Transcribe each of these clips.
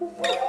Woo!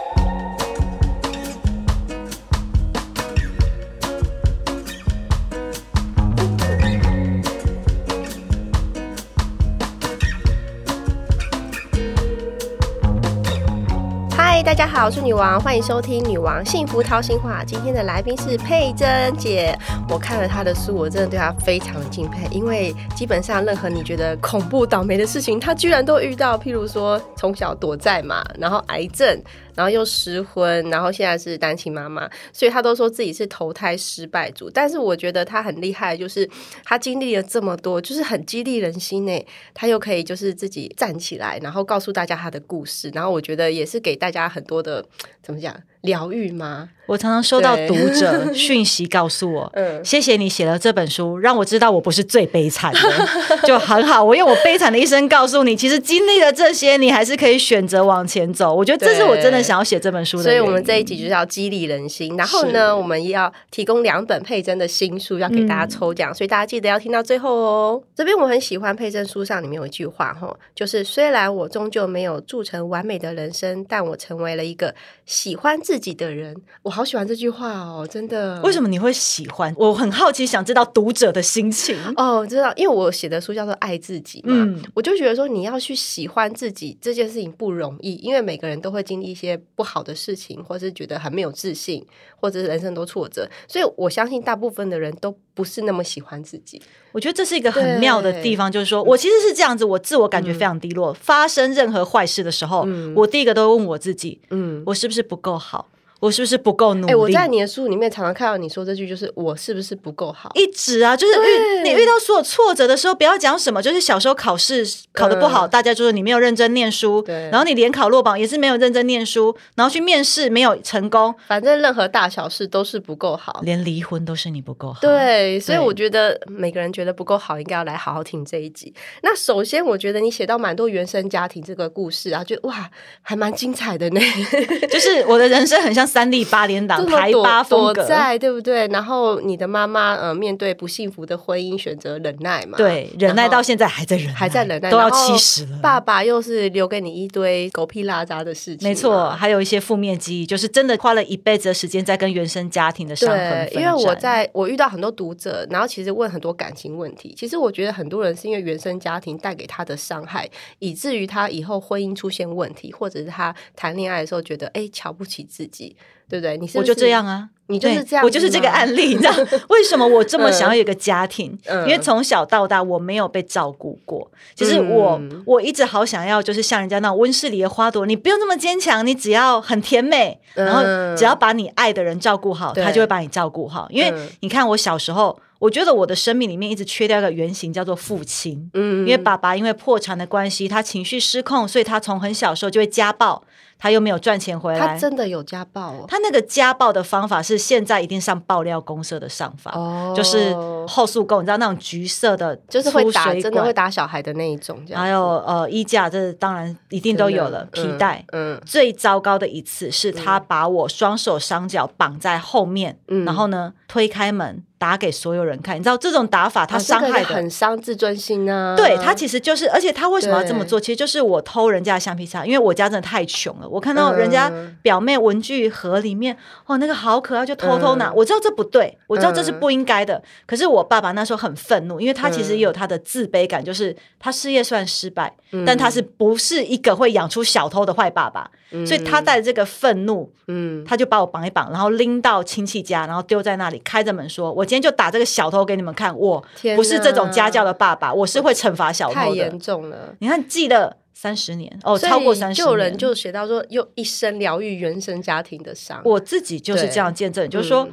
好，我是女王，欢迎收听《女王幸福掏心话》。今天的来宾是佩珍姐，我看了她的书，我真的对她非常的敬佩，因为基本上任何你觉得恐怖倒霉的事情，她居然都遇到。譬如说从小躲债嘛，然后癌症，然后又失婚，然后现在是单亲妈妈，所以她都说自己是投胎失败族。但是我觉得她很厉害，就是她经历了这么多，就是很激励人心呢。她又可以就是自己站起来，然后告诉大家她的故事，然后我觉得也是给大家很多的怎么讲疗愈吗？我常常收到读者讯息告诉我，嗯谢谢你写了这本书，让我知道我不是最悲惨的，就很好。我用我悲惨的一生告诉你，其实经历了这些，你还是可以选择往前走。我觉得这是我真的想要写这本书的。所以我们这一集就是要激励人心，然后呢，我们也要提供两本佩珍的新书要给大家抽奖，所以大家记得要听到最后哦。这边我很喜欢佩珍书上里面有一句话哈，就是虽然我终究没有铸成完美的人生，但我成为了一个喜欢自己的人。我好喜欢这句话哦，真的。为什么你会喜欢？我很好奇，想知道读者的心情。哦，知道，因为我写的书叫做《爱自己》嘛，嗯我就觉得说你要去喜欢自己这件事情不容易，因为每个人都会经历一些不好的事情，或是觉得很没有自信，或者是人生都挫折，所以我相信大部分的人都不是那么喜欢自己。我觉得这是一个很妙的地方，就是说我其实是这样子，我自我感觉非常低落。发生任何坏事的时候，我第一个都会问我自己：嗯，我是不是不够好？我是不是不够努力？哎、我在你的书里面常常看到你说这句，就是我是不是不够好？一直啊，就是遇你遇到所有挫折的时候，不要讲什么，就是小时候考试考得不好，大家就说你没有认真念书，对然后你联考落榜也是没有认真念书，然后去面试没有成功，反正任何大小事都是不够好。连离婚都是你不够好。，对，所以我觉得每个人觉得不够好，应该要来好好听这一集。那首先，我觉得你写到蛮多原生家庭这个故事啊，就哇，还蛮精彩的呢。就是我的人生很像三立八连档这么台八风格。躲在，对不对？然后你的妈妈呃，面对不幸福的婚姻，选择忍耐嘛，对，忍耐到现在还在忍耐，还在忍耐，都要七十了。爸爸又是留给你一堆狗屁拉渣的事情嘛，没错，还有一些负面记忆，就是真的花了一辈子的时间在跟原生家庭的伤痕因为我在我遇到很多读者，然后其实问很多感情问题。其实我觉得很多人是因为原生家庭带给他的伤害，以至于他以后婚姻出现问题，或者是他谈恋爱的时候觉得哎瞧不起自己，对不对？你我就这样，啊。你就是对这样，我就是这个案例，你知道为什么我这么想要有一个家庭？嗯因为从小到大我没有被照顾过，就是我、嗯我一直好想要，就是像人家那种温室里的花朵，你不用那么坚强，你只要很甜美，然后嗯只要把你爱的人照顾好，对他就会把你照顾好。因为嗯你看我小时候。我觉得我的生命里面一直缺掉一个原型，叫做父亲。嗯因为爸爸因为破产的关系，他情绪失控，所以他从很小时候就会家暴，他又没有赚钱回来，他真的有家暴哦，他那个家暴的方法是现在一定上爆料公社的上法，哦就是后速供，你知道那种橘色的就是会打，真的会打小孩的那一种，还有呃衣架，这当然一定都有了，皮带。嗯，嗯最糟糕的一次是他把我双手双脚绑在后面，嗯然后呢推开门打给所有人看。你知道这种打法他伤害的、很伤自尊心啊。对他其实就是，而且他为什么要这么做？其实就是我偷人家的橡皮擦，因为我家真的太穷了。我看到人家嗯表妹文具盒里面，哦，那个好可爱，就偷偷拿。嗯我知道这不对，我知道这是不应该的。可是我爸爸那时候很愤怒，因为他其实也有他的自卑感，就是他事业虽然失败，但他是不是一个会养出小偷的坏爸爸？所以他带着这个愤怒，嗯，他就把我绑一绑，然后拎到亲戚家，然后丢在那里，开着门说：“我今天就打这个小偷给你们看，我不是这种家教的爸爸，我是会惩罚小偷的太严。重了。”你看，记了三十年哦，超过三十年。就有人就写到说，用一生疗愈原生家庭的伤。我自己就是这样见证，就是说。嗯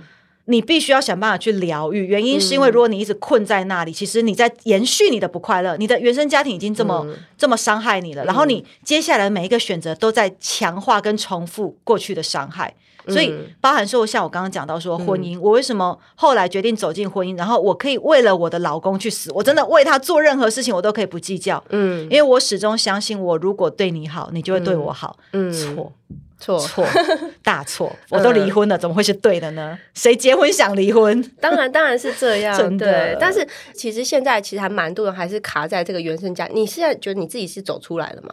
你必须要想办法去疗愈，原因是因为如果你一直困在那里，其实你在延续你的不快乐，你的原生家庭已经这么、嗯这么伤害你了，然后你接下来每一个选择都在强化跟重复过去的伤害。所以嗯包含说，像我刚刚讲到说婚姻，我为什么后来决定走进婚姻，然后我可以为了我的老公去死，我真的为他做任何事情，我都可以不计较，嗯因为我始终相信，我如果对你好，你就会对我好。嗯错错，错，大错！我都离婚了，怎么会是对的呢？谁结婚想离婚？当然当然是这样，真的对。但是其实现在其实还蛮多人还是卡在这个原生家。你现在觉得你自己是走出来了吗？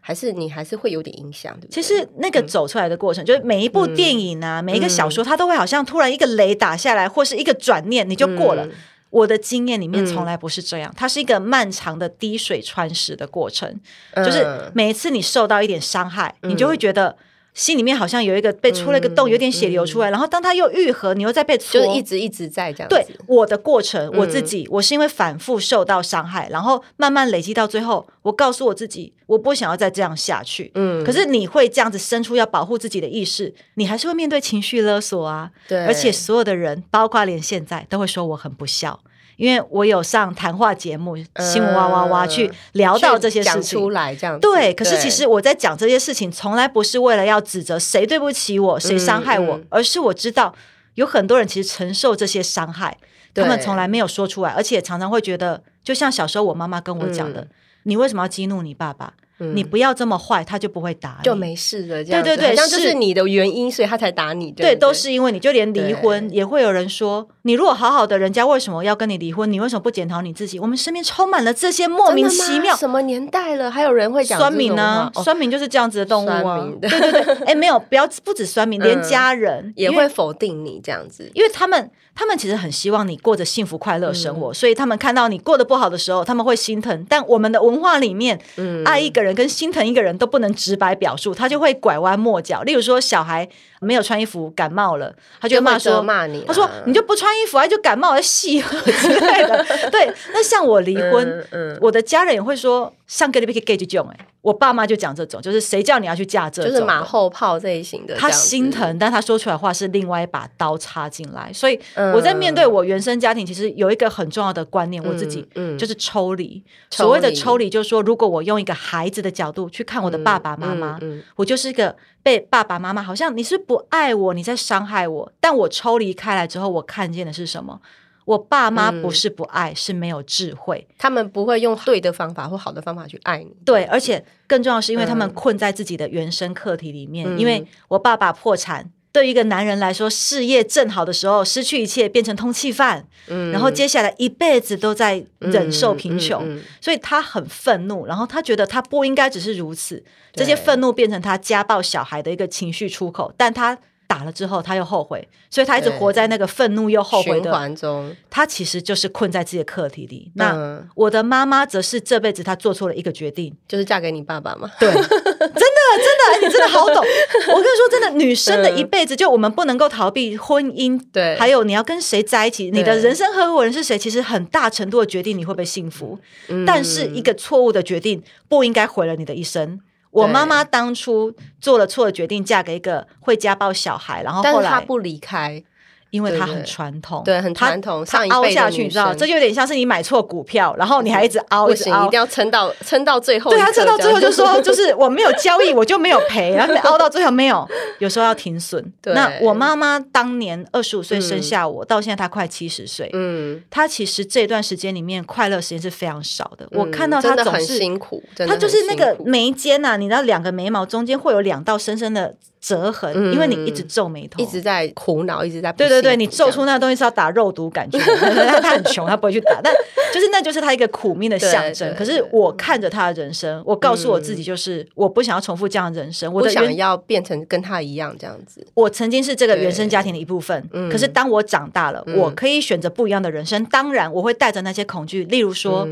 还是你还是会有点影响？对不对其实那个走出来的过程，就是每一部电影啊，每一个小说，它都会好像突然一个雷打下来，或是一个转念，你就过了。我的经验里面从来不是这样，它是一个漫长的滴水穿石的过程，就是每一次你受到一点伤害，你就会觉得。心里面好像有一个被戳了一个洞，有点血流出来，然后当它又愈合，你又再被戳，就是一直一直在这样。对我的过程，我自己，我是因为反复受到伤害，然后慢慢累积到最后，我告诉我自己，我不想要再这样下去。嗯，可是你会这样子生出要保护自己的意识，你还是会面对情绪勒索啊。对，而且所有的人，包括连现在，都会说我很不孝。因为我有上谈话节目《新闻哇哇哇》去聊到这些事情出来，这样对。可是其实我在讲这些事情，从来不是为了要指责谁对不起我，谁伤害我，而是我知道有很多人其实承受这些伤害，他们从来没有说出来，而且常常会觉得，就像小时候我妈妈跟我讲的：“你为什么要激怒你爸爸？”你不要这么坏，他就不会打你，就没事的。对对对，像就是你的原因，所以他才打你。对，都是因为你就连离婚也会有人说，你如果好好的，人家为什么要跟你离婚？你为什么不检讨你自己？我们身边充满了这些莫名其妙。什么年代了，还有人会讲酸民呢？酸民就是这样子的动物啊。对对对，哎，没有，不要不止酸民，连家人也会否定你这样子，因为他们。他们其实很希望你过着幸福快乐生活，所以他们看到你过得不好的时候，他们会心疼。但我们的文化里面，爱一个人跟心疼一个人都不能直白表述，他就会拐弯抹角。例如说，小孩没有穿衣服感冒了，他就骂说：“骂你，他说你就不穿衣服，他就感冒而戏之类的。” 对，那像我离婚，我的家人也会说。上个礼拜可以 get 这种哎，我爸妈就讲这种，就是谁叫你要去嫁这种，就是马后炮这一型的。他心疼，但他说出来话是另外一把刀插进来。所以我在面对我原生家庭，其实有一个很重要的观念，我自己就是抽离。所谓的抽离，就是说，如果我用一个孩子的角度去看我的爸爸妈妈，我就是一个被爸爸妈妈好像你是不爱我，你在伤害我。但我抽离开来之后，我看见的是什么？我爸妈不是不爱，是没有智慧。他们不会用对的方法或好的方法去爱你。对，而且更重要是因为他们困在自己的原生课题里面。因为我爸爸破产，对于一个男人来说，事业正好的时候失去一切，变成通气犯，然后接下来一辈子都在忍受贫穷，所以他很愤怒。然后他觉得他不应该只是如此，这些愤怒变成他家暴小孩的一个情绪出口，但他。打了之后，他又后悔，所以他一直活在那个愤怒又后悔的循环中。他其实就是困在自己的课题里。那我的妈妈则是这辈子她做错了一个决定，就是嫁给你爸爸嘛。对，真的真的，你真的好懂。我跟你说，真的，女生的一辈子，就我们不能够逃避婚姻。对，还有你要跟谁在一起，你的人生合伙人是谁，其实很大程度的决定你会不会幸福。但是一个错误的决定不应该毁了你的一生。我妈妈当初做了错的决定，嫁给一个会家暴小孩，然后后来她不离开。因为它很传统，对，很传统，他凹下去，你知道，这就有点像是你买错股票，然后你还一直凹，不行，一定要撑到撑到最后。对他撑到最后就说，就是我没有交易，我就没有赔，然后凹到最后没有，有时候要停损。那我妈妈当年二十五岁生下我，到现在她快七十岁，嗯，她其实这段时间里面快乐时间是非常少的。我看到她总是辛苦，她就是那个眉间呐，你知道两个眉毛中间会有两道深深的。折痕，因为你一直皱眉头，一直在苦恼，一直在对对对，你皱出那个东西是要打肉毒杆菌，他很穷，他不会去打，但就是那就是他一个苦命的象征。可是我看着他的人生，我告诉我自己，就是我不想要重复这样的人生，我不想要变成跟他一样这样子。我曾经是这个原生家庭的一部分，可是当我长大了，我可以选择不一样的人生。当然，我会带着那些恐惧，例如说，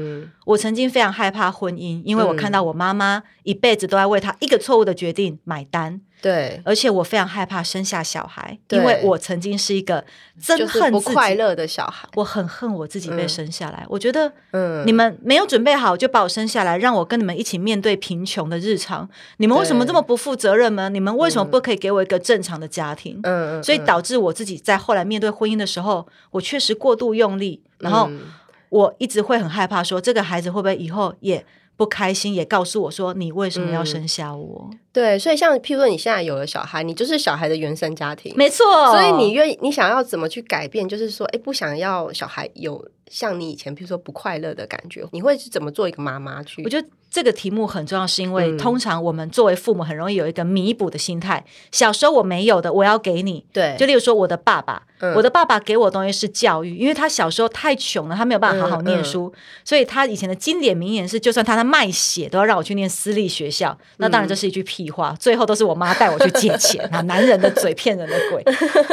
我曾经非常害怕婚姻，因为我看到我妈妈一辈子都在为她一个错误的决定买单。对，而且我非常害怕生下小孩，因为我曾经是一个憎恨不快乐的小孩，我很恨我自己被生下来。我觉得，嗯，你们没有准备好就把我生下来，让我跟你们一起面对贫穷的日常。你们为什么这么不负责任呢？你们为什么不可以给我一个正常的家庭？所以导致我自己在后来面对婚姻的时候，我确实过度用力，然后我一直会很害怕，说这个孩子会不会以后也。不开心也告诉我说：“你为什么要生下我？”对，所以像譬如说你现在有了小孩，你就是小孩的原生家庭，没错。所以你愿意，你想要怎么去改变？就是说，哎，不想要小孩有像你以前，譬如说不快乐的感觉，你会是怎么做一个妈妈去？我觉得这个题目很重要，是因为通常我们作为父母很容易有一个弥补的心态。小时候我没有的，我要给你。对，就例如说我的爸爸，我的爸爸给我东西是教育，因为他小时候太穷了，他没有办法好好念书，所以他以前的经典名言是：就算他在卖血，都要让我去念私立学校。那当然这是一句屁话，最后都是我妈带我去借钱啊！男人的嘴骗人的鬼。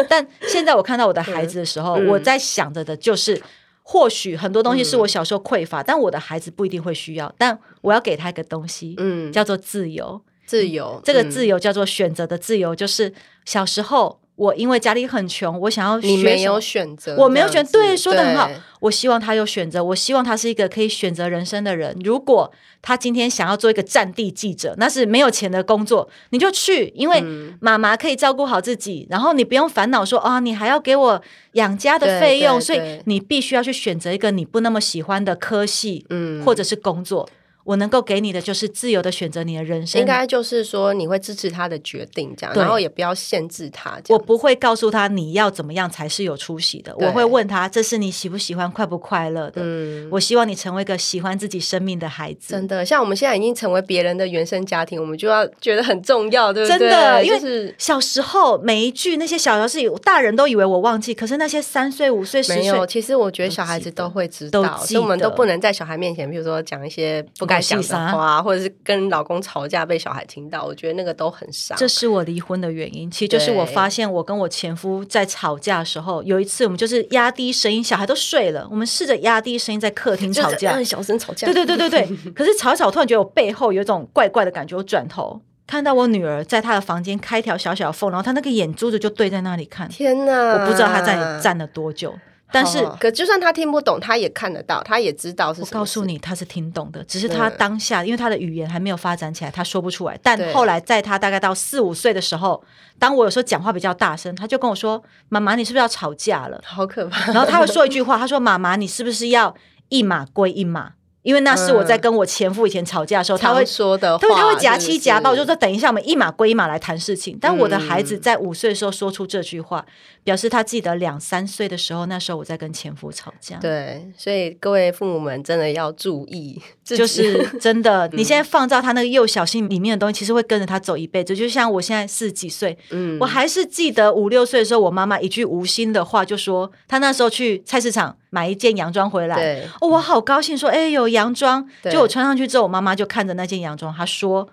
但现在我看到我的孩子的时候，我在想着的就是。或许很多东西是我小时候匮乏，但我的孩子不一定会需要。但我要给他一个东西，嗯，叫做自由。自由，这个自由叫做选择的自由，就是小时候。我因为家里很穷，我想要你没有选择，我没有选，对，说的很好。我希望他有选择，我希望他是一个可以选择人生的人。如果他今天想要做一个战地记者，那是没有钱的工作，你就去，因为妈妈可以照顾好自己，然后你不用烦恼说啊，你还要给我养家的费用，所以你必须要去选择一个你不那么喜欢的科系，嗯，或者是工作。我能够给你的就是自由的选择你的人生，应该就是说你会支持他的决定，这样，然后也不要限制他。我不会告诉他你要怎么样才是有出息的，我会问他这是你喜不喜欢、快不快乐的。嗯，我希望你成为一个喜欢自己生命的孩子。真的，像我们现在已经成为别人的原生家庭，我们就要觉得很重要，对不对？真的，因为小时候每一句那些小小事，大人都以为我忘记，可是那些三岁、五岁、十岁，其实我觉得小孩子都会知道，所以我们都不能在小孩面前，比如说讲一些不。该讲的话，或者是跟老公吵架被小孩听到，我觉得那个都很伤。这是我离婚的原因，其实就是我发现我跟我前夫在吵架的时候，有一次我们就是压低声音，小孩都睡了，我们试着压低声音在客厅吵架，小声吵架。对对对对对。可是吵一吵，突然觉得我背后有一种怪怪的感觉，我转头看到我女儿在她的房间开条小小的缝，然后她那个眼珠子就对在那里看。天哪！我不知道她在站了多久。但是，可就算他听不懂，他也看得到，他也知道是。我告诉你，他是听懂的，只是他当下，因为他的语言还没有发展起来，他说不出来。但后来，在他大概到四五岁的时候，当我有时候讲话比较大声，他就跟我说：“妈妈，你是不是要吵架了？”好可怕。然后他会说一句话，他说：“妈妈，你是不是要一码归一码？”因为那是我在跟我前夫以前吵架的时候，他会说的，他会他会夹七夹八，我就说等一下，我们一码归一码来谈事情。但我的孩子在五岁的时候说出这句话，表示他记得两三岁的时候，那时候我在跟前夫吵架。对，所以各位父母们真的要注意，就是真的，你现在放到他那个幼小心里面的东西，其实会跟着他走一辈子。就像我现在四十几岁，嗯，我还是记得五六岁的时候，我妈妈一句无心的话，就说他那时候去菜市场。买一件洋装回来，哦，我好高兴，说，哎，有洋装，就我穿上去之后，我妈妈就看着那件洋装，她说。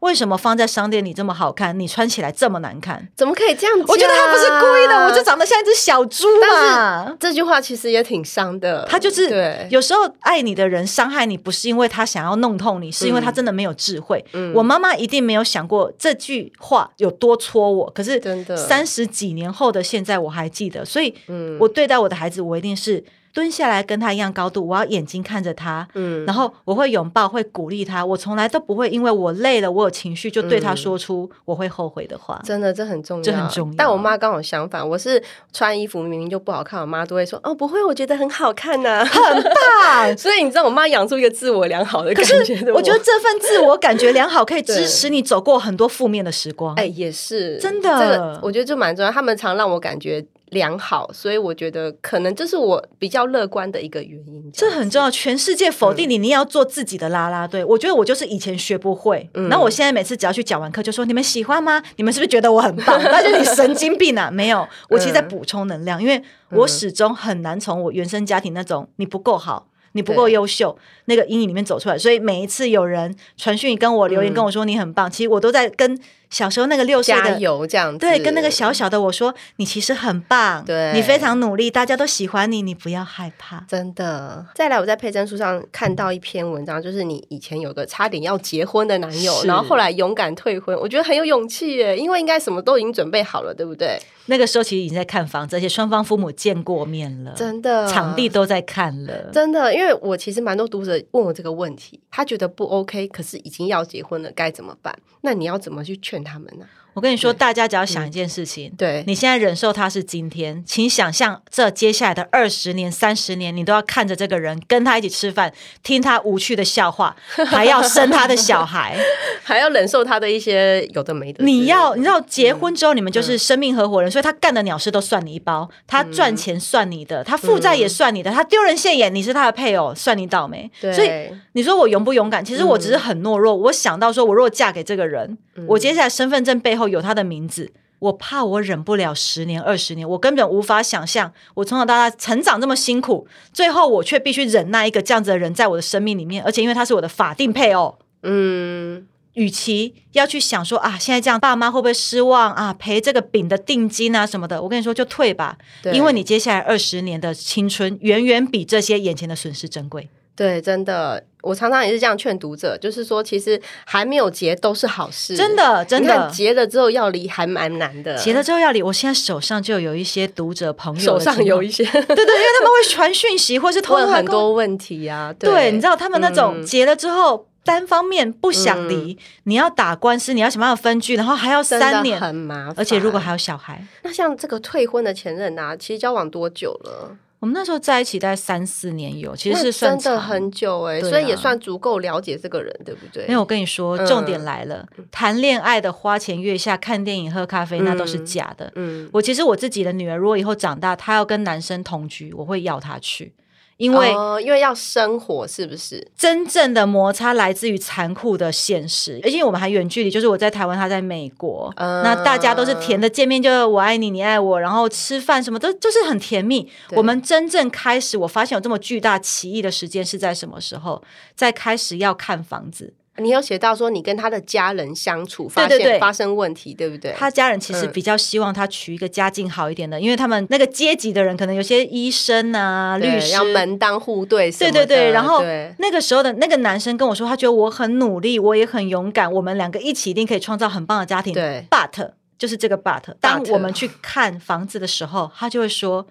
为什么放在商店里这么好看，你穿起来这么难看？怎么可以这样？我觉得他不是故意的，我就长得像一只小猪嘛。这句话其实也挺伤的。他就是，有时候爱你的人伤害你，不是因为他想要弄痛你，是因为他真的没有智慧。我妈妈一定没有想过这句话有多戳我。可是真的三十几年后的现在，我还记得。所以，我对待我的孩子，我一定是。蹲下来跟他一样高度，我要眼睛看着他，嗯，然后我会拥抱，会鼓励他。我从来都不会因为我累了，我有情绪就对他说出我会后悔的话。真的，这很重要，这很重要。但我妈刚好相反，我是穿衣服明明就不好看，我妈都会说：“哦，不会，我觉得很好看呢，很棒。”所以你知道，我妈养出一个自我良好的感觉。我觉得这份自我感觉良好可以支持你走过很多负面的时光。哎，也是真的。这个我觉得就蛮重要。他们常让我感觉。良好，所以我觉得可能这是我比较乐观的一个原因。这很重要，全世界否定你，你也要做自己的啦啦队。我觉得我就是以前学不会，然后我现在每次只要去讲完课，就说你们喜欢吗？你们是不是觉得我很棒？那就你神经病啊！没有，我其实在补充能量，因为我始终很难从我原生家庭那种你不够好。你不够优秀，那个阴影里面走出来，所以每一次有人传讯跟我留言跟我说你很棒，其实我都在跟小时候那个六岁的油这样对，跟那个小小的我说你其实很棒，对，你非常努力，大家都喜欢你，你不要害怕，真的。再来，我在佩珍书上看到一篇文章，就是你以前有个差点要结婚的男友，然后后来勇敢退婚，我觉得很有勇气耶，因为应该什么都已经准备好了，对不对？那个时候其实已经在看房子，而且双方父母见过面了，真的，场地都在看了，真的。因为我其实蛮多读者问我这个问题，他觉得不 OK，可是已经要结婚了，该怎么办？那你要怎么去劝他们呢？我跟你说，大家只要想一件事情，对你现在忍受他是今天，请想象这接下来的二十年、三十年，你都要看着这个人，跟他一起吃饭，听他无趣的笑话，还要生他的小孩，还要忍受他的一些有的没的。你要，你知道，结婚之后你们就是生命合伙人，所以他干的鸟事都算你一包，他赚钱算你的，他负债也算你的，他丢人现眼，你是他的配偶，算你倒霉。所以你说我勇不勇敢？其实我只是很懦弱。我想到说，我如果嫁给这个人，我接下来身份证背后有他的名字，我怕我忍不了十年二十年，我根本无法想象，我从小到大成长这么辛苦，最后我却必须忍耐一个这样子的人在我的生命里面，而且因为他是我的法定配偶，嗯，与其要去想说啊，现在这样爸妈会不会失望啊，赔这个饼的定金啊什么的，我跟你说就退吧，因为你接下来二十年的青春远远比这些眼前的损失珍贵。对，真的，我常常也是这样劝读者，就是说，其实还没有结都是好事，真的，真的，结了之后要离还蛮难的，结了之后要离。我现在手上就有一些读者朋友，手上有一些，对对，因为他们会传讯息，或是 问很多问题啊。对，你知道他们那种结了之后单方面不想离，你要打官司，你要想办法分居，然后还要三年，很麻烦，而且如果还有小孩，那像这个退婚的前任啊，其实交往多久了？我们那时候在一起大概三四年有，其实是真的很久哎，所以也算足够了解这个人，对不对？没有，我跟你说，重点来了，谈恋爱的花前月下、看电影、喝咖啡，那都是假的。嗯，我其实我自己的女儿，如果以后长大，她要跟男生同居，我会要她去。因为因为要生活，是不是真正的摩擦来自于残酷的现实？而且我们还远距离，就是我在台湾，他在美国，那大家都是甜的见面，就我爱你，你爱我，然后吃饭什么都就是很甜蜜。我们真正开始，我发现有这么巨大歧义的时间是在什么时候？在开始要看房子。你有写到说你跟他的家人相处，发现发生问题，对不对？他家人其实比较希望他娶一个家境好一点的，因为他们那个阶级的人可能有些医生啊、律师要门当户对。对对对，然后那个时候的那个男生跟我说，他觉得我很努力，我也很勇敢，我们两个一起一定可以创造很棒的家庭。对，but 就是这个 but，当我们去看房子的时候，他就会说。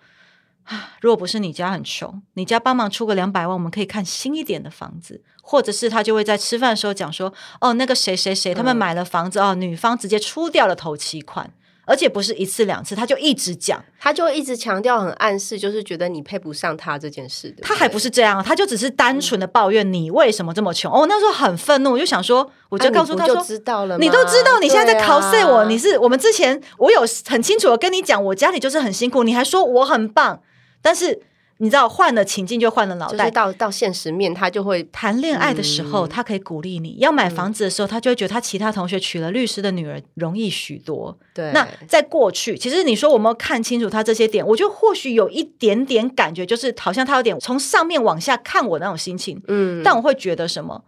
啊，如果不是你家很穷，你家帮忙出个两百万，我们可以看新一点的房子，或者是他就会在吃饭的时候讲说，哦，那个谁谁谁他们买了房子哦，女方直接出掉了头期款，而且不是一次两次，他就一直讲，他就一直强调，很暗示，就是觉得你配不上他这件事。他还不是这样，他就只是单纯的抱怨你为什么这么穷。哦，那时候很愤怒，我就想说，我就告诉他说，知道了，你都知道，你现在在考试我，你是我们之前我有很清楚的跟你讲，我家里就是很辛苦，你还说我很棒。但是你知道，换了情境就换了脑袋。到到现实面，他就会谈恋爱的时候，他可以鼓励你；要买房子的时候，他就会觉得他其他同学娶了律师的女儿容易许多。对。那在过去，其实你说我们看清楚他这些点，我觉得或许有一点点感觉，就是好像他有点从上面往下看我那种心情。嗯。但我会觉得什么？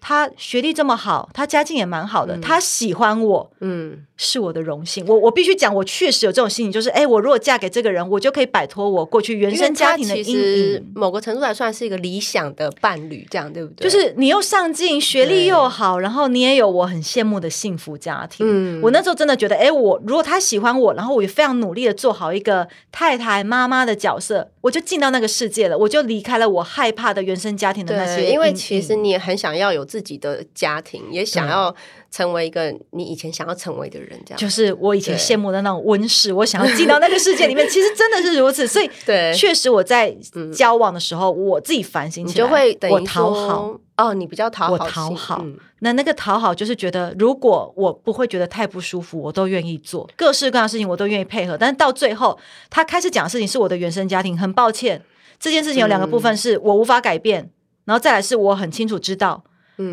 他学历这么好，他家境也蛮好的，他喜欢我，嗯，是我的荣幸。我我必须讲，我确实有这种心理，就是哎，我如果嫁给这个人，我就可以摆脱我过去原生家庭的阴影。某个程度来算是一个理想的伴侣，这样对不对？就是你又上进，学历又好，然后你也有我很羡慕的幸福家庭。嗯，我那时候真的觉得，哎，我如果他喜欢我，然后我也非常努力的做好一个太太、妈妈的角色，我就进到那个世界了，我就离开了我害怕的原生家庭的那些。因为其实你也很想要有。自己的家庭也想要成为一个你以前想要成为的人，这样就是我以前羡慕的那种温室，我想要进到那个世界里面。其实真的是如此，所以 对，确实我在交往的时候，我自己反省起来，就会我讨好哦，你比较讨好，我讨好。那那个讨好就是觉得，如果我不会觉得太不舒服，我都愿意做各式各样的事情，我都愿意配合。但是到最后，他开始讲的事情是我的原生家庭，很抱歉，这件事情有两个部分是我无法改变，然后再来是我很清楚知道。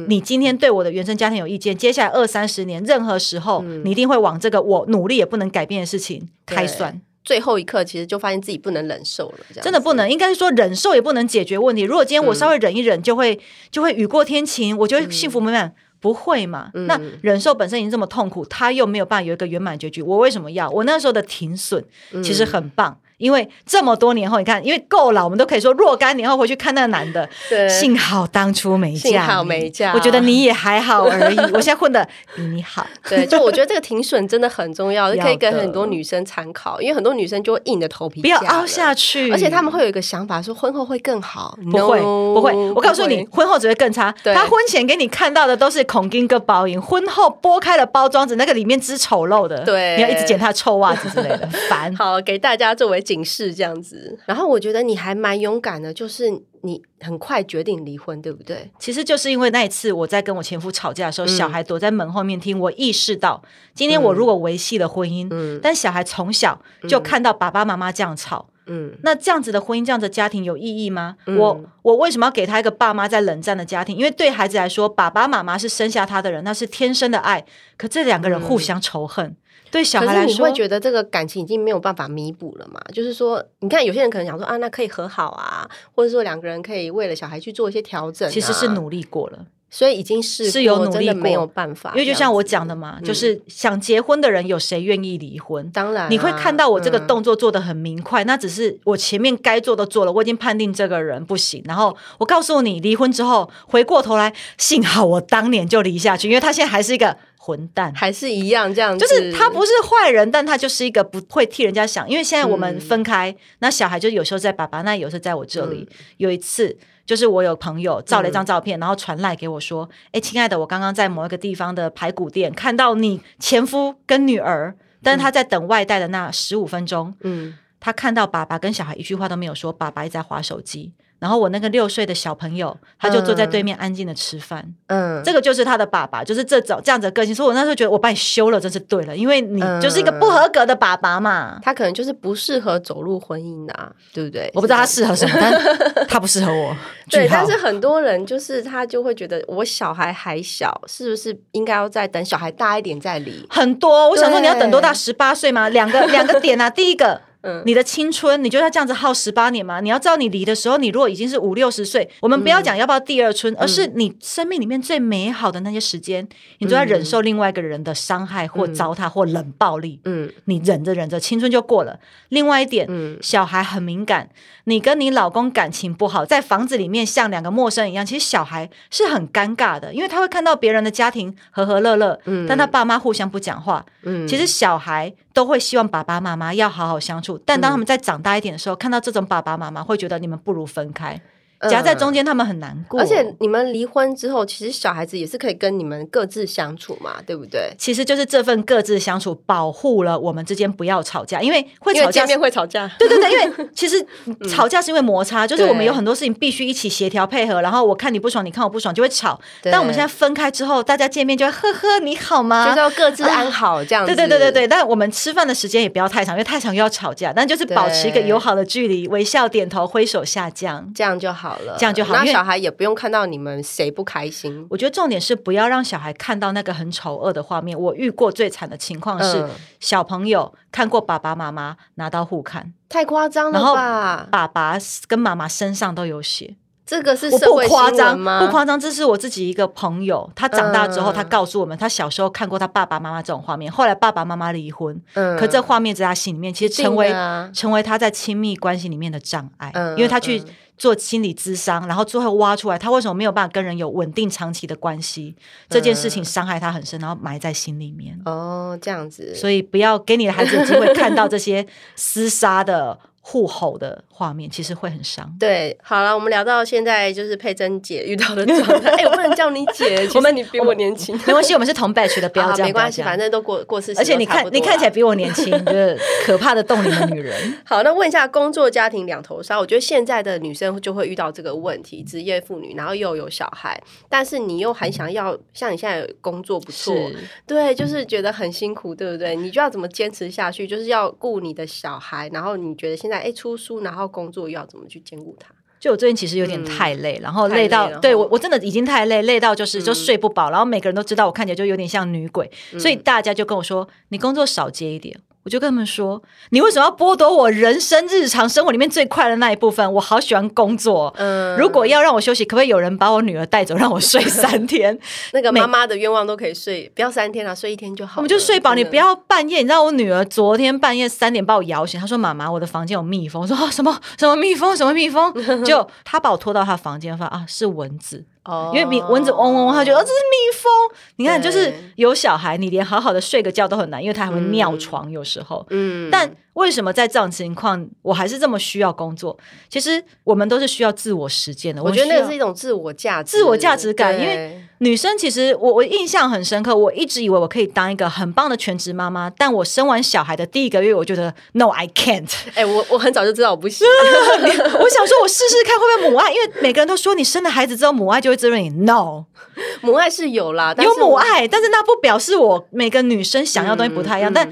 你今天对我的原生家庭有意见，接下来二三十年，任何时候你一定会往这个我努力也不能改变的事情开酸。最后一刻，其实就发现自己不能忍受了，真的不能，应该是说忍受也不能解决问题。如果今天我稍微忍一忍，就会就会雨过天晴，我觉得幸福美满，不会嘛？那忍受本身已经这么痛苦，他又没有办法有一个圆满结局，我为什么要？我那时候的停损其实很棒。因为这么多年后，你看，因为够老，我们都可以说若干年后回去看那个男的，对，幸好当初没嫁，幸好没嫁。我觉得你也还好而已，我现在混的比你好。对，就我觉得这个停损真的很重要，可以给很多女生参考，因为很多女生就会硬着头皮不要凹下去，而且他们会有一个想法，说婚后会更好，不会不会，我告诉你，婚后只会更差。他婚前给你看到的都是孔金个包银，婚后剥开了包装纸，那个里面只丑陋的，对，你要一直捡他的臭袜子之类的，烦。好，给大家作为警示这样子。然后我觉得你还蛮勇敢的，就是你很快决定离婚，对不对？其实就是因为那一次我在跟我前夫吵架的时候，小孩躲在门后面听，我意识到今天我如果维系了婚姻，嗯，但小孩从小就看到爸爸妈妈这样吵。嗯，那这样子的婚姻，这样的家庭有意义吗？我我为什么要给他一个爸妈在冷战的家庭？因为对孩子来说，爸爸妈妈是生下他的人，那是天生的爱。可这两个人互相仇恨，对小孩来说，你会觉得这个感情已经没有办法弥补了嘛？就是说，你看有些人可能想说啊，那可以和好啊，或者说两个人可以为了小孩去做一些调整，其实是努力过了。所以已经是是有努力，没有办法。因为就像我讲的嘛，就是想结婚的人有谁愿意离婚？当然，你会看到我这个动作做的很明快，那只是我前面该做的做了，我已经判定这个人不行。然后我告诉你，离婚之后回过头来，幸好我当年就离下去，因为他现在还是一个混蛋，还是一样这样。就是他不是坏人，但他就是一个不会替人家想。因为现在我们分开，那小孩就有时候在爸爸那，有时候在我这里。有一次。就是我有朋友照了一张照片，然后传来给我说：“哎，亲爱的，我刚刚在某一个地方的排骨店看到你前夫跟女儿，但是他在等外带的那十五分钟，嗯，他看到爸爸跟小孩一句话都没有说，爸爸一直在划手机。”然后我那个六岁的小朋友，他就坐在对面安静的吃饭。嗯，这个就是他的爸爸，就是这种这样子的个性。所以我那时候觉得我把你休了真是对了，因为你就是一个不合格的爸爸嘛。他可能就是不适合走入婚姻的，对不对？我不知道他适合什么，但 他不适合我。对，但是很多人就是他就会觉得我小孩还小，是不是应该要再等小孩大一点再离？很多，我想说你要等多大？十八岁吗？两个两个点啊，第一个。你的青春，你就要这样子耗十八年吗？你要知道，你离的时候，你如果已经是五六十岁，我们不要讲要不要第二春，而是你生命里面最美好的那些时间，你都在忍受另外一个人的伤害或糟蹋或冷暴力。嗯，你忍着忍着，青春就过了。另外一点，小孩很敏感，你跟你老公感情不好，在房子里面像两个陌生人一样，其实小孩是很尴尬的，因为他会看到别人的家庭和和乐乐，但他爸妈互相不讲话。嗯，其实小孩都会希望爸爸妈妈要好好相处。但当他们在长大一点的时候，看到这种爸爸妈妈，会觉得你们不如分开。夹在中间，他们很难过。而且你们离婚之后，其实小孩子也是可以跟你们各自相处嘛，对不对？其实就是这份各自相处，保护了我们之间不要吵架，因为会吵架，见面会吵架。对对对，因为 其实吵架是因为摩擦，就是我们有很多事情必须一起协调配合，然后我看你不爽，你看我不爽，就会吵。但我们现在分开之后，大家见面就会呵呵，你好吗？就是要各自安好这样。对对对对对，但我们吃饭的时间也不要太长，因为太长又要吵架。但就是保持一个友好的距离，微笑、点头、挥手下降，这样就好了，这样就好。小孩也不用看到你们谁不开心。我觉得重点是不要让小孩看到那个很丑恶的画面。我遇过最惨的情况是，小朋友看过爸爸妈妈拿刀互看，太夸张了吧？爸爸跟妈妈身上都有血，这个是我不夸张吗？不夸张，这是我自己一个朋友，他长大之后，他告诉我们，他小时候看过他爸爸妈妈这种画面。后来爸爸妈妈离婚，嗯，可这画面在他心里面，其实成为成为他在亲密关系里面的障碍，因为他去。做心理咨商，然后最后挖出来他为什么没有办法跟人有稳定长期的关系？这件事情伤害他很深，然后埋在心里面。哦，这样子，所以不要给你的孩子有机会看到这些厮杀的。互吼的画面其实会很伤。对，好了，我们聊到现在就是佩珍姐遇到的状态。哎，我不能叫你姐，我们你比我年轻，没关系，我们是同 batch 的，不要这样，没关系，反正都过过世。而且你看，你看起来比我年轻，就是可怕的冻龄的女人。好，那问一下，工作家庭两头烧，我觉得现在的女生就会遇到这个问题，职业妇女，然后又有小孩，但是你又很想要像你现在工作不错，对，就是觉得很辛苦，对不对？你就要怎么坚持下去？就是要顾你的小孩，然后你觉得现在。哎，出书然后工作又要怎么去兼顾它？就我最近其实有点太累，然后累到对我我真的已经太累，累到就是就睡不饱，然后每个人都知道我看起来就有点像女鬼，所以大家就跟我说：“你工作少接一点。”我就跟他们说：“你为什么要剥夺我人生日常生活里面最快的那一部分？我好喜欢工作。嗯如果要让我休息，可不可以有人把我女儿带走，让我睡三 天？那个妈妈的愿望都可以睡，不要三天了，睡一天就好。我们就睡饱，你不要半夜。你知道我女儿昨天半夜三点把我摇醒，她说：“妈妈，我的房间有蜜蜂。”我说：“哦，什么什么蜜蜂？什么蜜蜂？” 就她把我拖到她房间，发现啊是蚊子。哦因为蜜蚊子嗡嗡嗡，他觉得哦这是蜜蜂。你看，就是有小孩，你连好好的睡个觉都很难，因为他还会尿床，有时候。嗯但为什么在这种情况，我还是这么需要工作？其实我们都是需要自我实践的。我觉得那是一种自我价值、自我价值感因为女生其实我我印象很深刻，我一直以为我可以当一个很棒的全职妈妈，但我生完小孩的第一个月，我觉得 No I can't。哎、我我很早就知道我不行，我想说，我试试看会不会母爱，因为每个人都说你生了孩子之后母爱就会滋润你，No。母爱是有啦，有，母爱，但是那不表示我每个女生想要的东西不太一样。但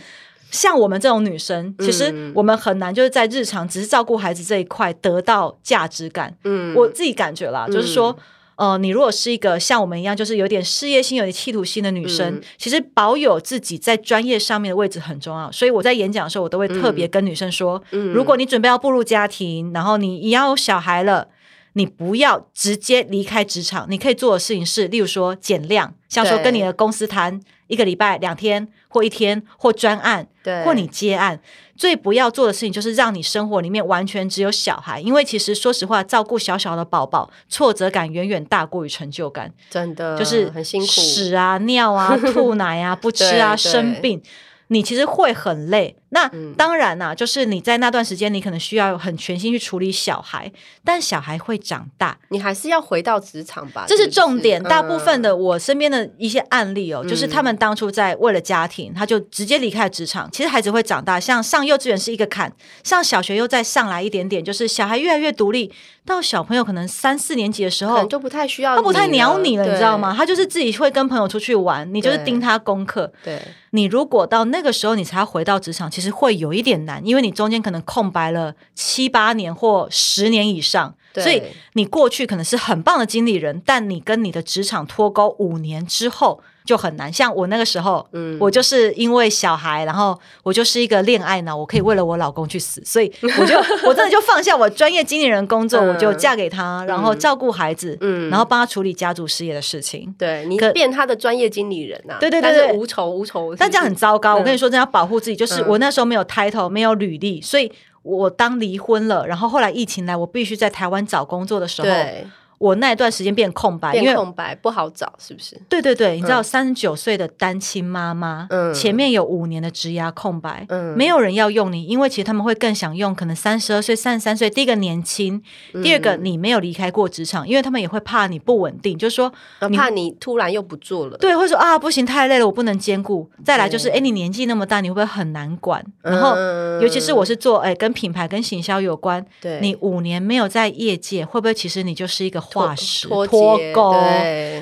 像我们这种女生，其实嗯我们很难就是在日常只是照顾孩子这一块得到价值感。嗯我自己感觉啦，就是说。呃，你如果是一个像我们一样，就是有点事业心、有点企图心的女生，嗯。其实保有自己在专业上面的位置很重要。所以我在演讲的时候，我都会特别跟女生说：，嗯。如果你准备要步入家庭，然后你也要有小孩了，你不要直接离开职场，你可以做的事情是，例如说减量，像说跟你的公司谈一个礼拜两天或一天或专案，对或你接案。最不要做的事情就是让你生活里面完全只有小孩，因为其实说实话，照顾小小的宝宝，挫折感远远大过于成就感。真的就是很辛苦，屎啊、尿啊、吐奶啊、不吃啊、生病，你其实会很累。那嗯当然啦、就是你在那段时间，你可能需要很全心去处理小孩，但小孩会长大，你还是要回到职场吧，这是重点。大部分嗯的我身边的一些案例哦，就是他们当初在为了家庭，他就直接离开职场。其实孩子会长大，像上幼稚园是一个坎，上小学又再上来一点点，就是小孩越来越独立，到小朋友可能三四年级的时候就不太需要，他不太鸟你了，你知道吗？他就是自己会跟朋友出去玩，你就是盯他功课。对，你如果到那个时候你才要回到职场，其实会有一点难，因为你中间可能空白了七八年或十年以上，对所以你过去可能是很棒的经理人，但你跟你的职场脱钩五年之后。就很难，像我那个时候，嗯。我就是因为小孩，然后我就是一个恋爱脑，我可以为了我老公去死，所以我就 我真的就放下我专业经理人工作，嗯。我就嫁给他，然后照顾孩子，嗯。然后帮他处理家族事业的事情。对你可变他的专业经理人呐、啊，对对对无仇无仇，但这样很糟糕。嗯。我跟你说，真的要保护自己。就是嗯。我那时候没有 title，没有履历，所以我当离婚了，然后后来疫情来，我必须在台湾找工作的时候，对我那一段时间变空白，因为变空白不好找，是不是？对对对，你知道，三十九岁的单亲妈妈，嗯。前面有五年的职涯空白，嗯。没有人要用你，因为其实他们会更想用可能三十二岁、三十三岁，第一个年轻，第二嗯个你没有离开过职场，因为他们也会怕你不稳定，就是说呃怕你突然又不做了，对，会说啊，不行，太累了，我不能兼顾。再来就是，对哎，你年纪那么大，你会不会很难管？然后，嗯尤其是我是做哎跟品牌跟行销有关，对。你五年没有在业界，会不会其实你就是一个化石脱脱钩？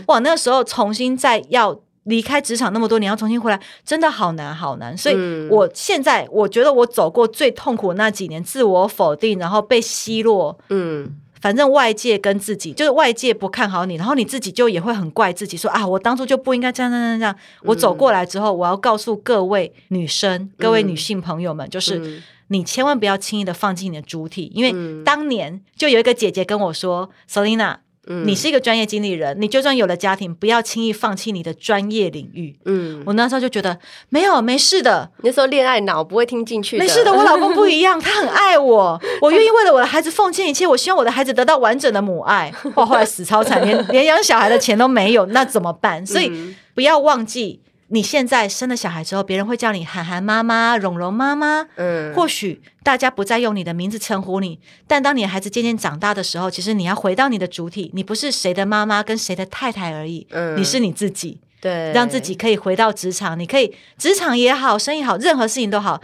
哇，那个时候重新再要。离开职场那么多年，要重新回来，真的好难好难。所以，嗯我现在我觉得我走过最痛苦的那几年，自我否定，然后被奚落，嗯反正外界跟自己，就是外界不看好你，然后你自己就也会很怪自己，说啊，我当初就不应该这样这样这样。我走过来之后，我要告诉各位女生、各位女性朋友们，就是。嗯你千万不要轻易的放弃你的主体，因为嗯当年就有一个姐姐跟我说：“Selina，、嗯你是一个专业经理人，你就算有了家庭，不要轻易放弃你的专业领域。”嗯，我那时候就觉得没有没事的，那时候恋爱脑不会听进去，没事的，我老公不一样，他很爱我，我愿意为了我的孩子奉献一切。我希望我的孩子得到完整的母爱。哇，后来死超惨，连 连养小孩的钱都没有，那怎么办？所以嗯不要忘记，你现在生了小孩之后，别人会叫你涵涵妈妈、蓉蓉妈妈。嗯，或许大家不再用你的名字称呼你，但当你的孩子渐渐长大的时候，其实你要回到你的主体，你不是谁的妈妈跟谁的太太而已，嗯你是你自己。对，让自己可以回到职场，你可以职场也好，生意好，任何事情都好。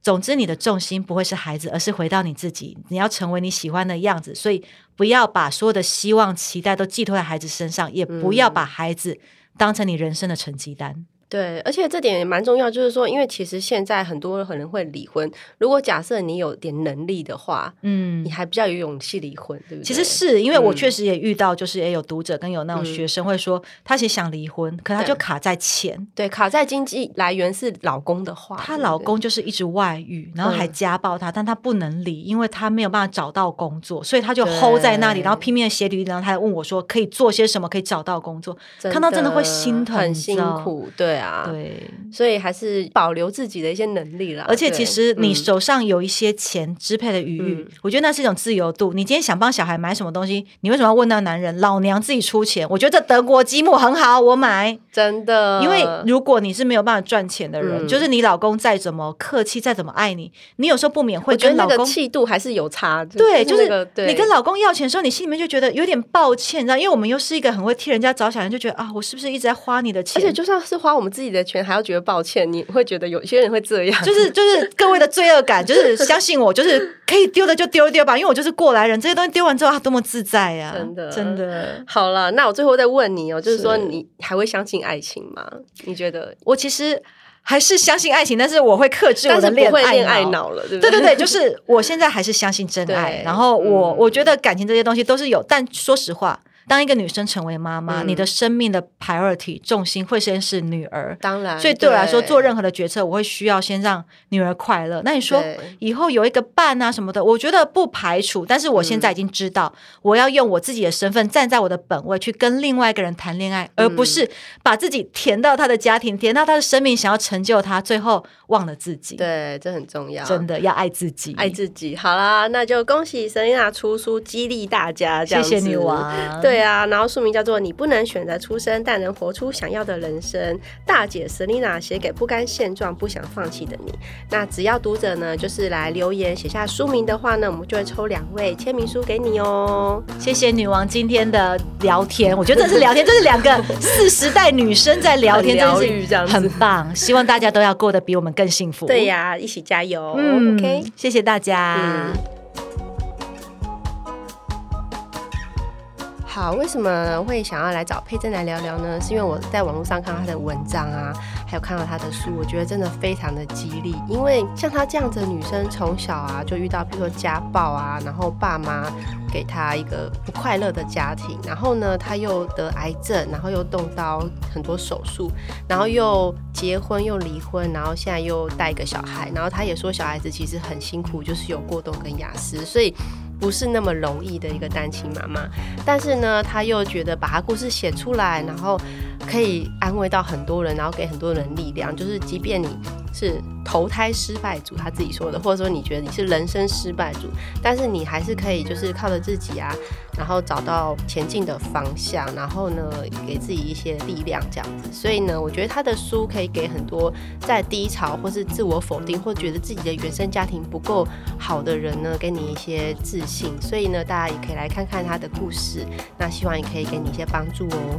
总之，你的重心不会是孩子，而是回到你自己。你要成为你喜欢的样子，所以不要把所有的希望、期待都寄托在孩子身上，也不要把孩子当成你人生的成绩单。对，而且这点也蛮重要，就是说，因为其实现在很多人可能会离婚，如果假设你有点能力的话，嗯，你还比较有勇气离婚，对不对？其实是因为我确实也遇到，就是也有读者跟有那种学生会说，他其实想离婚，可他就卡在钱，对，卡在经济来源是老公的话，她老公就是一直外遇，然后还家暴她，但她不能离，因为她没有办法找到工作，所以她就 hold 在那里，然后拼命的写履历，然后她还问我说可以做些什么可以找到工作，看到真的会心疼，很辛苦，对啊，对，所以还是保留自己的一些能力啦。而且其实你手上有一些钱支配的余裕，我觉得那是一种自由度。你今天想帮小孩买什么东西，你为什么要问那个男人？老娘自己出钱。我觉得德国积木很好，我买，真的。因为如果你是没有办法赚钱的人，就是你老公再怎么客气，再怎么爱你，你有时候不免会跟老公气度还是有差。对，就是你跟老公要钱的时候，你心里面就觉得有点抱歉，你知道？因为我们又是一个很会替人家着想的人，就觉得啊，我是不是一直在花你的钱？而且就算是花我们自己的钱，还要觉得抱歉，你会觉得有些人会这样，就是就是各位的罪恶感，就是相信我，就是可以丢的就丢一丢吧，因为我就是过来人，这些东西丢完之后，他多么自在呀！真的，真的。好了，那我最后再问你哦，就是说你还会相信爱情吗？你觉得？我其实还是相信爱情，但是我会克制我的恋爱脑了，对对对对，就是我现在还是相信真爱，然后我我觉得感情这些东西都是有，但说实话。当一个女生成为妈妈，你的生命的 priority 重心会先是女儿，当然，所以对我来说，做任何的决策，我会需要先让女儿快乐。那你说以后有一个伴啊什么的，我觉得不排除，但是我现在已经知道，我要用我自己的身份站在我的本位去跟另外一个人谈恋爱，而不是把自己填到他的家庭，填到他的生命，想要成就他，最后忘了自己。对，这很重要，真的要爱自己，爱自己。好啦，那就恭喜 Selina 出书，激励大家。谢谢女王。对啊，然后书名叫做《你不能选择出生，但能活出想要的人生》。大姐 Selina 写给不甘现状、不想放弃的你。那只要读者呢，就是来留言写下书名的话呢，我们就会抽两位签名书给你哦。谢谢女王今天的聊天，我觉得这是聊天，这是两个四十代女生在聊天，疗愈这样很棒。希望大家都要过得比我们更幸福。对呀，一起加油。嗯，OK，谢谢大家。好，为什么会想要来找佩珍来聊聊呢？是因为我在网络上看到她的文章啊，还有看到她的书，我觉得真的非常的激励。因为像她这样子的女生，从小啊就遇到，比如说家暴啊，然后爸妈给她一个不快乐的家庭，然后呢，她又得癌症，然后又动刀很多手术，然后又结婚又离婚，然后现在又带一个小孩，然后她也说小孩子其实很辛苦，就是有过动跟雅思，所以。不是那么容易的一个单亲妈妈，但是呢，她又觉得把她故事写出来，然后可以安慰到很多人，然后给很多人力量。就是即便你是投胎失败组，他自己说的，或者说你觉得你是人生失败组，但是你还是可以就是靠着自己啊。然后找到前进的方向，然后呢，给自己一些力量，这样子。所以呢，我觉得他的书可以给很多在低潮或是自我否定，或觉得自己的原生家庭不够好的人呢，给你一些自信。所以呢，大家也可以来看看他的故事。那希望也可以给你一些帮助哦。